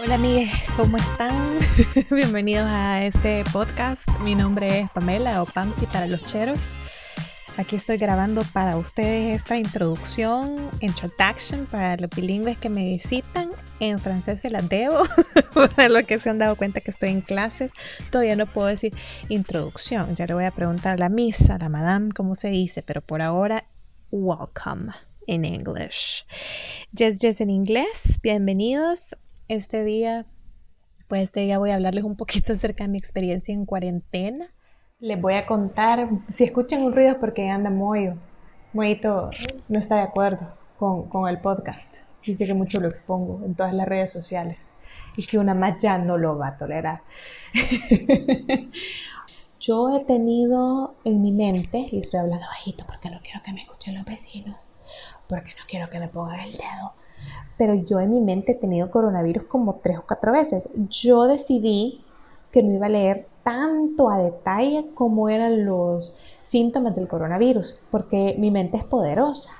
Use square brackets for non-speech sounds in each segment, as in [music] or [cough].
Hola amigues, ¿cómo están? [laughs] Bienvenidos a este podcast. Mi nombre es Pamela o Pamsi para los cheros. Aquí estoy grabando para ustedes esta introducción, introduction para los bilingües que me visitan. En francés se las debo, [laughs] para los que se han dado cuenta que estoy en clases. Todavía no puedo decir introducción. Ya le voy a preguntar a la misa, a la madame, cómo se dice, pero por ahora, welcome in English. Yes, yes en inglés. Bienvenidos este día, pues este día voy a hablarles un poquito [laughs] acerca de mi experiencia en cuarentena. Les voy a contar, si escuchan un ruido es porque anda muy, Moito no está de acuerdo con, con el podcast. Dice que mucho lo expongo en todas las redes sociales y que una más ya no lo va a tolerar. [laughs] Yo he tenido en mi mente, y estoy hablando bajito porque no quiero que me escuchen los vecinos, porque no quiero que me pongan el dedo, pero yo en mi mente he tenido coronavirus como tres o cuatro veces. Yo decidí que no iba a leer tanto a detalle cómo eran los síntomas del coronavirus, porque mi mente es poderosa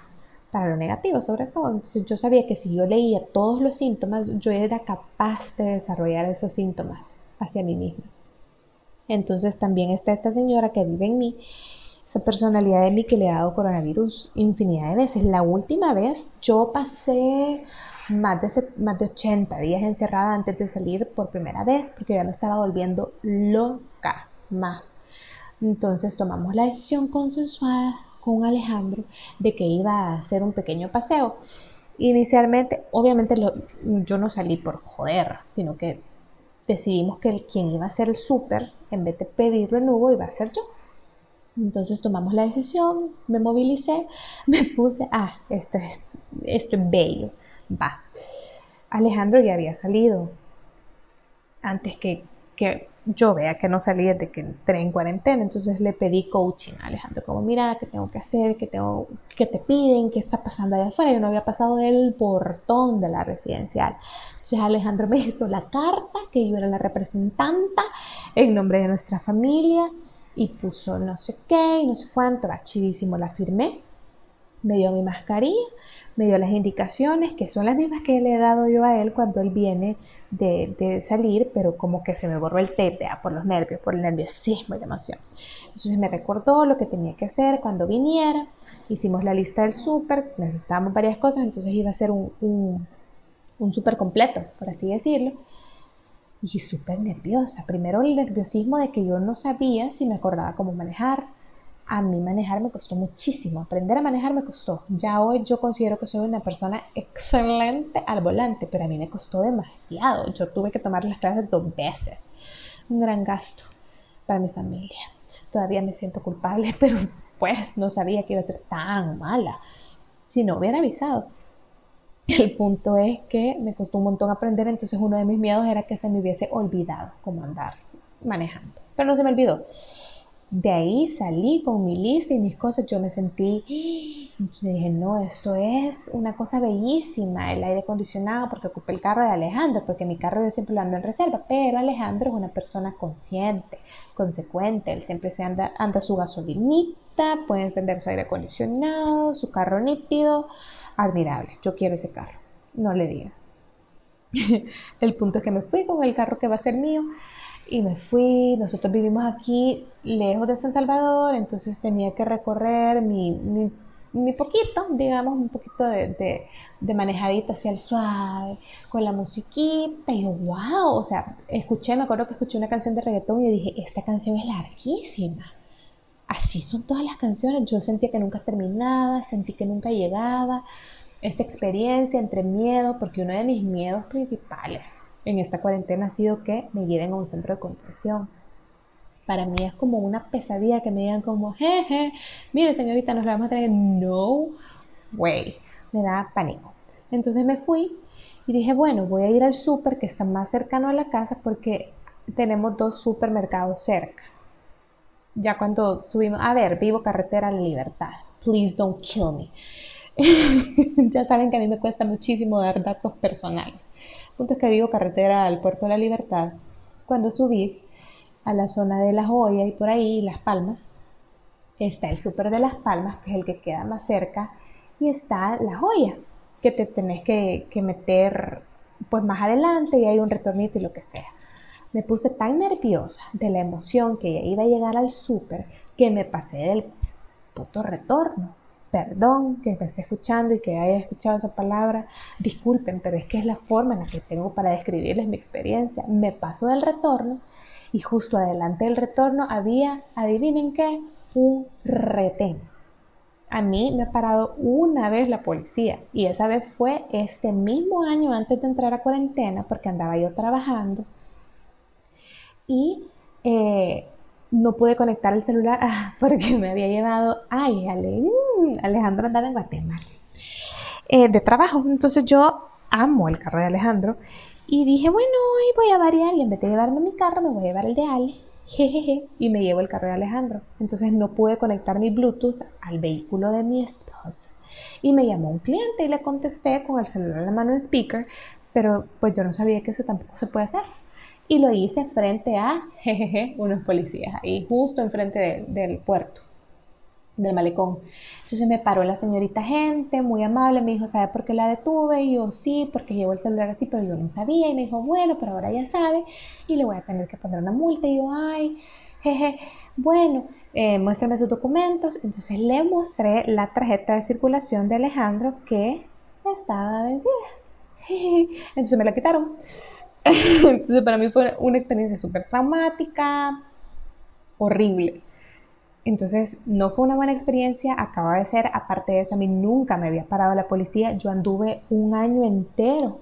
para lo negativo sobre todo. Entonces yo sabía que si yo leía todos los síntomas, yo era capaz de desarrollar esos síntomas hacia mí misma. Entonces también está esta señora que vive en mí esa personalidad de mí que le ha dado coronavirus infinidad de veces. La última vez yo pasé más de, más de 80 días encerrada antes de salir por primera vez porque ya me estaba volviendo loca más. Entonces tomamos la decisión consensuada con Alejandro de que iba a hacer un pequeño paseo. Inicialmente, obviamente yo no salí por joder, sino que decidimos que el, quien iba a hacer el súper, en vez de pedirlo en iba a ser yo. Entonces tomamos la decisión, me movilicé, [laughs] me puse, ah, esto es, esto es bello, va. Alejandro ya había salido antes que, que yo vea que no salí desde que entré en cuarentena, entonces le pedí coaching a Alejandro, como mira, ¿qué tengo que hacer? ¿Qué, tengo, qué te piden? ¿Qué está pasando allá afuera? Yo no había pasado del portón de la residencial. Entonces Alejandro me hizo la carta, que yo era la representante en nombre de nuestra familia y puso no sé qué y no sé cuánto, va chidísimo, la firmé, me dio mi mascarilla, me dio las indicaciones que son las mismas que le he dado yo a él cuando él viene de, salir, pero como que se me borró el tape por los nervios, por el nerviosismo y la emoción. Entonces me recordó lo que tenía que hacer cuando viniera, hicimos la lista del súper, necesitábamos varias cosas, entonces iba a ser un, un, un súper completo, por así decirlo y súper nerviosa. Primero el nerviosismo de que yo no sabía si me acordaba cómo manejar. A mí manejar me costó muchísimo, aprender a manejar me costó. Ya hoy yo considero que soy una persona excelente al volante, pero a mí me costó demasiado. Yo tuve que tomar las clases dos veces. Un gran gasto para mi familia. Todavía me siento culpable, [laughs] pero pues no sabía que iba a ser tan mala. Si no hubiera avisado. [laughs] El punto es que me costó un montón aprender, entonces uno de mis miedos era que se me hubiese olvidado cómo andar manejando. Pero no se me olvidó. De ahí salí con mi lista y mis cosas. Yo me sentí, dije, no, esto es una cosa bellísima, el aire acondicionado, porque ocupé el carro de Alejandro, porque mi carro yo siempre lo ando en reserva, pero Alejandro es una persona consciente, consecuente, él siempre se anda, anda su gasolinita, puede encender su aire acondicionado, su carro nítido, admirable, yo quiero ese carro, no le diga. [laughs] el punto es que me fui con el carro que va a ser mío y me fui, nosotros vivimos aquí lejos de San Salvador, entonces tenía que recorrer mi, mi, poquito, digamos, un poquito de, de, manejadita hacia el suave, con la musiquita, y wow, o sea, escuché, me acuerdo que escuché una canción de reggaetón y dije, esta canción es larguísima. Así son todas las canciones. Yo sentía que nunca terminaba, sentí que nunca llegaba. Esta experiencia entre miedo, porque uno de mis miedos principales en esta cuarentena ha sido que me lleven a un centro de contención. Para mí es como una pesadilla que me digan como, jeje, mire señorita, nos la vamos a tener. No way. Me da pánico. Entonces me fui y dije, bueno, voy a ir al súper que está más cercano a la casa porque tenemos dos supermercados cerca ya cuando subimos, a ver, vivo carretera la libertad, please don't kill me. [laughs] ya saben que a mí me cuesta muchísimo dar datos personales. El punto es que vivo carretera al puerto de la libertad. Cuando subís a la zona de La Joya y por ahí, Las Palmas, está el súper de Las Palmas, que es el que queda más cerca, y está La Joya, que te tenés que, que meter pues más adelante y hay un retornito y lo que sea. Me puse tan nerviosa de la emoción que ya iba a llegar al súper que me pasé del puto retorno. Perdón que me esté escuchando y que haya escuchado esa palabra. Disculpen, pero es que es la forma en la que tengo para describirles mi experiencia. Me pasó del retorno y justo adelante del retorno había, adivinen qué, un retén. A mí me ha parado una vez la policía y esa vez fue este mismo año antes de entrar a cuarentena porque andaba yo trabajando y eh, no pude conectar el celular [laughs] porque me había llevado, ay, mm, Alejandro andaba en Guatemala, eh, de trabajo. Entonces yo amo el carro de Alejandro y dije, bueno, hoy voy a variar y en vez de llevarme mi carro me voy a llevar el de Ale. Jejeje, y me llevo el carro de Alejandro. Entonces no pude conectar mi Bluetooth al vehículo de mi esposa. Y me llamó un cliente y le contesté con el celular en la mano en speaker, pero pues yo no sabía que eso tampoco se puede hacer y lo hice frente a unos policías ahí, justo enfrente del puerto, del malecón. Entonces me paró la señorita gente, muy amable, me dijo, ¿sabe por qué la detuve? Y yo, sí, porque llevo el celular así, pero yo no sabía. Y me dijo, bueno, pero ahora ya sabe y le voy a tener que poner una multa. Y yo, ay, jeje, bueno, eh, muéstrame sus documentos. Entonces le mostré la tarjeta de circulación de Alejandro que estaba vencida. [laughs] Entonces me la quitaron. Entonces para mí fue una experiencia súper traumática, horrible. Entonces no fue una buena experiencia, acaba de ser, aparte de eso, a mí nunca me había parado la policía, yo anduve un año entero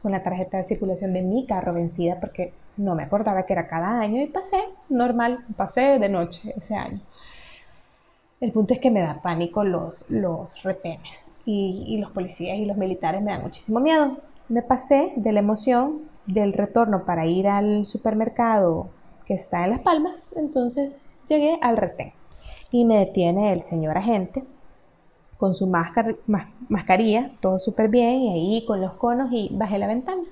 con la tarjeta de circulación de mi carro vencida porque no me acordaba que era cada año y pasé normal, pasé de noche ese año. El punto es que me da pánico los, los retenes y, y los policías y los militares me dan muchísimo miedo. Me pasé de la emoción del retorno para ir al supermercado que está en Las Palmas, entonces llegué al retén y me detiene el señor agente con su máscara, mascarilla, todo súper bien, y ahí con los conos y bajé la ventana.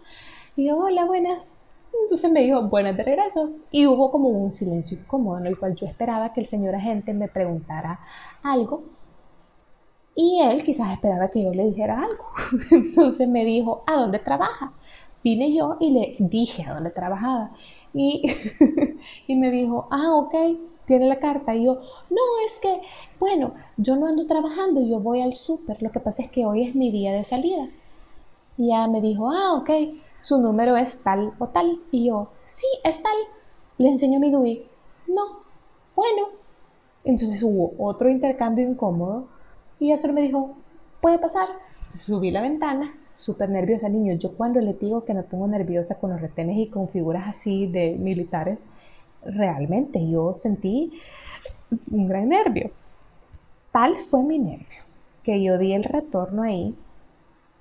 Y yo, hola, buenas. Entonces me dijo, buenas de regreso. Y hubo como un silencio incómodo en el cual yo esperaba que el señor agente me preguntara algo. Y él quizás esperaba que yo le dijera algo. [laughs] Entonces me dijo, ¿a dónde trabaja? Vine yo y le dije a dónde trabajaba. Y, [laughs] y me dijo, ah, ok, tiene la carta. Y yo, no, es que, bueno, yo no ando trabajando, yo voy al súper. Lo que pasa es que hoy es mi día de salida. Y ya me dijo, ah, ok, su número es tal o tal. Y yo, sí, es tal. Le enseño mi DUI. No, bueno. Entonces hubo otro intercambio incómodo y eso me dijo, puede pasar. subí la ventana súper nerviosa, niño. Yo cuando le digo que me pongo nerviosa con los retenes y con figuras así de militares, realmente yo sentí un gran nervio. Tal fue mi nervio que yo di el retorno ahí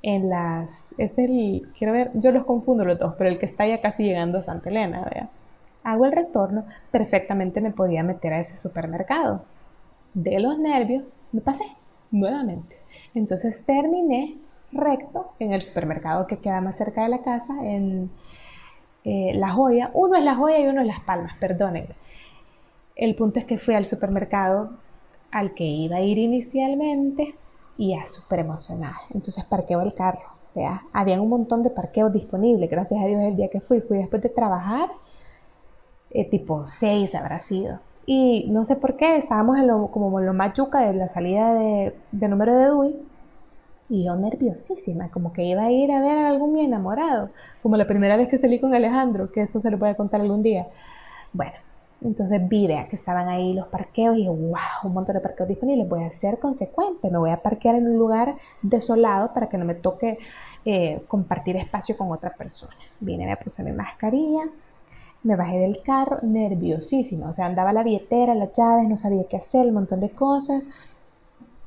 en las... Es el... Quiero ver, yo los confundo los dos, pero el que está ya casi llegando a Santa Elena, ¿vea? Hago el retorno, perfectamente me podía meter a ese supermercado. De los nervios, me pasé nuevamente. Entonces terminé recto en el supermercado que queda más cerca de la casa, en eh, La Joya. Uno es La Joya y uno es Las Palmas, perdonen. El punto es que fui al supermercado al que iba a ir inicialmente y ya súper emocionada. Entonces parqueo el carro. ¿vea? Habían un montón de parqueos disponibles, gracias a Dios el día que fui. Fui después de trabajar, eh, tipo 6 habrá sido. Y no sé por qué, estábamos en lo, como en lo más yuca de la salida de, de número de DUI y yo nerviosísima, como que iba a ir a ver a algún mi enamorado, como la primera vez que salí con Alejandro, que eso se lo voy a contar algún día. Bueno, entonces vi, vea, que estaban ahí los parqueos y wow, un montón de parqueos disponibles. Voy a ser consecuente, me voy a parquear en un lugar desolado para que no me toque eh, compartir espacio con otra persona. Vine, me puse mi mascarilla, me bajé del carro nerviosísima, o sea, andaba la billetera, las llaves, no sabía qué hacer, un montón de cosas.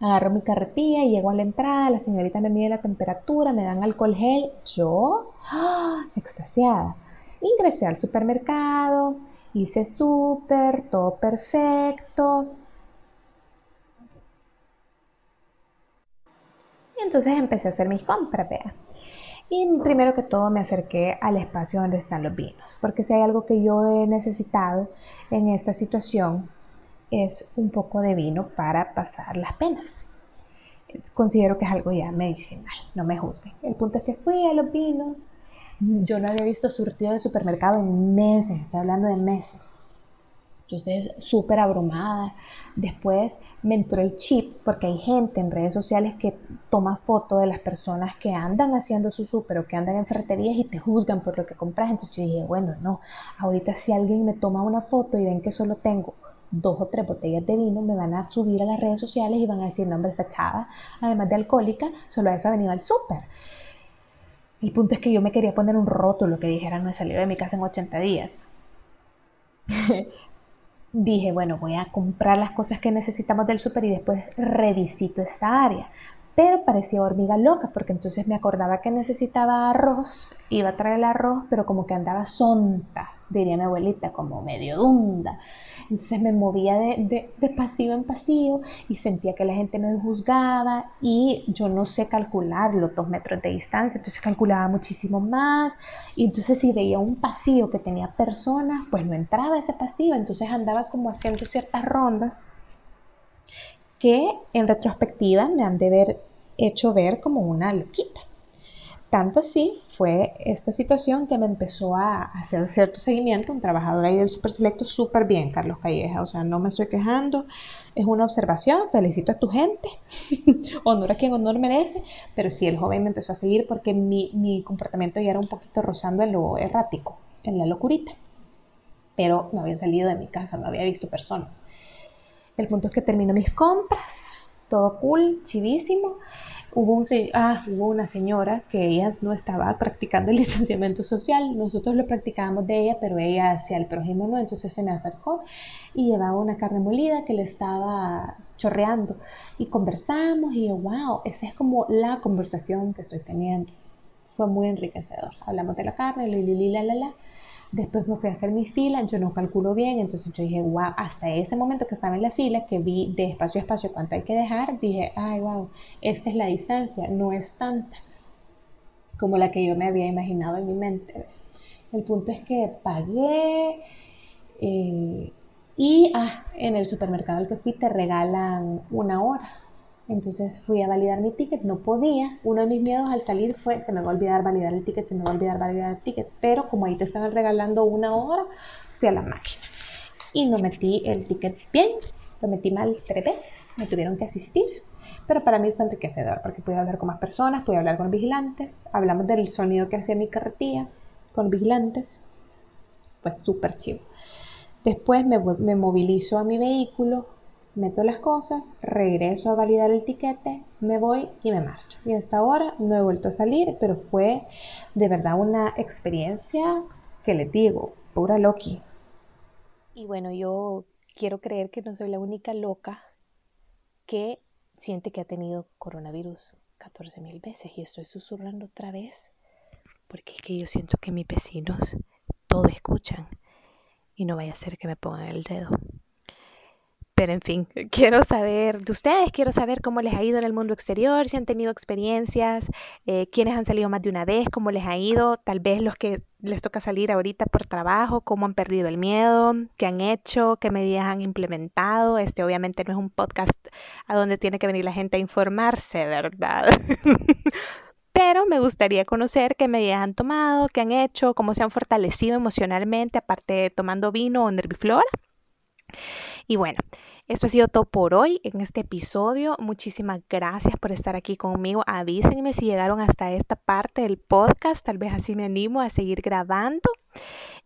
Agarro mi carretilla, llego a la entrada, la señorita me mide la temperatura, me dan alcohol gel. Yo, ¡ah! extasiada. Ingresé al supermercado, hice súper, todo perfecto. Y entonces empecé a hacer mis compras, vea. Y primero que todo me acerqué al espacio donde están los vinos, porque si hay algo que yo he necesitado en esta situación es un poco de vino para pasar las penas. Considero que es algo ya medicinal, no me juzguen. El punto es que fui a los vinos Yo no había visto surtido de supermercado en meses, estoy hablando de meses. Entonces, súper abrumada. Después me entró el chip, porque hay gente en redes sociales que toma foto de las personas que andan haciendo su súper o que andan en ferreterías y te juzgan por lo que compras. Entonces yo dije, bueno, no, ahorita si alguien me toma una foto y ven que solo tengo dos o tres botellas de vino, me van a subir a las redes sociales y van a decir, no, hombre, esa chava, además de alcohólica, solo a eso ha venido al súper. El punto es que yo me quería poner un rótulo que dijera, no he salido de mi casa en 80 días. [laughs] dije, bueno, voy a comprar las cosas que necesitamos del súper y después revisito esta área. Pero parecía hormiga loca porque entonces me acordaba que necesitaba arroz, iba a traer el arroz, pero como que andaba sonta, diría mi abuelita, como medio dunda. Entonces me movía de, de, en pasivo y sentía que la gente me juzgaba y yo no sé calcular los dos metros de distancia, entonces calculaba muchísimo más y entonces si veía un pasillo que tenía personas, pues no entraba ese pasillo, entonces andaba como haciendo ciertas rondas que en retrospectiva me han de haber hecho ver como una loquita. Tanto así fue esta situación que me empezó a hacer cierto seguimiento, un trabajador ahí del Super Selecto, súper bien, Carlos Calleja, o sea, no me estoy quejando, es una observación, felicito a tu gente, [laughs] honor a quien honor merece, pero sí, el joven me empezó a seguir porque mi, mi comportamiento ya era un poquito rozando en lo errático, en la locurita, pero no había salido de mi casa, no había visto personas. El punto es que termino mis compras, todo cool, chivísimo, Hubo, un, ah, hubo una señora que ella no estaba practicando el [laughs] distanciamiento social, nosotros lo practicábamos de ella, pero ella hacía el prójimo no, entonces se me acercó y llevaba una carne molida que le estaba chorreando y conversamos y yo, wow, esa es como la conversación que estoy teniendo. Fue muy enriquecedor. Hablamos de la carne, li, la, la, la. Después me fui a hacer mi fila, yo no calculo bien, entonces yo dije, wow, hasta ese momento que estaba en la fila, que vi de espacio a espacio cuánto hay que dejar, dije, ay, wow, esta es la distancia, no es tanta como la que yo me había imaginado en mi mente. El punto es que pagué eh, y ah, en el supermercado al que fui te regalan una hora entonces fui a validar mi ticket, no podía. Uno de mis miedos al salir fue, se me va a olvidar validar el ticket, se me va a olvidar validar el ticket. Pero como ahí te estaban regalando una hora, fui a la máquina. Y no metí el ticket bien, lo metí mal tres veces, me tuvieron que asistir. Pero para mí fue enriquecedor porque pude hablar con más personas, pude hablar con vigilantes, hablamos del sonido que hacía mi carretilla con vigilantes. Pues súper chivo. Después me, me movilizo a mi vehículo, meto las cosas, regreso a validar el tiquete, me voy y me marcho. Y hasta ahora no he vuelto a salir, pero fue de verdad una experiencia que les digo, pura Loki. Y bueno, yo quiero creer que no soy la única loca que siente que ha tenido coronavirus 14 mil veces y estoy susurrando otra vez porque es que yo siento que mis vecinos todo escuchan y no vaya a ser que me pongan el dedo. Pero en fin, quiero saber de ustedes, quiero saber cómo les ha ido en el mundo exterior, si han tenido experiencias, eh, quiénes han salido más de una vez, cómo les ha ido, tal vez los que les toca salir ahorita por trabajo, cómo han perdido el miedo, qué han hecho, qué medidas han implementado. Este obviamente no es un podcast a donde tiene que venir la gente a informarse, ¿verdad? [laughs] Pero me gustaría conocer qué medidas han tomado, qué han hecho, cómo se han fortalecido emocionalmente, aparte de tomando vino o nerviflora. Y bueno, esto ha sido todo por hoy en este episodio. Muchísimas gracias por estar aquí conmigo. Avísenme si llegaron hasta esta parte del podcast. Tal vez así me animo a seguir grabando.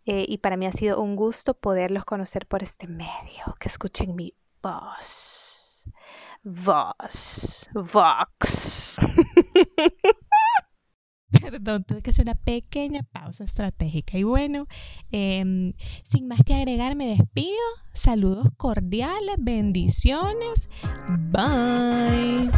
Eh, y para mí ha sido un gusto poderlos conocer por este medio. Que escuchen mi voz. Voz. Vox. [laughs] [laughs] Perdón, tuve que hacer una pequeña pausa estratégica. Y bueno, em, sin más que agregar, me despido. Saludos cordiales, bendiciones. Bye.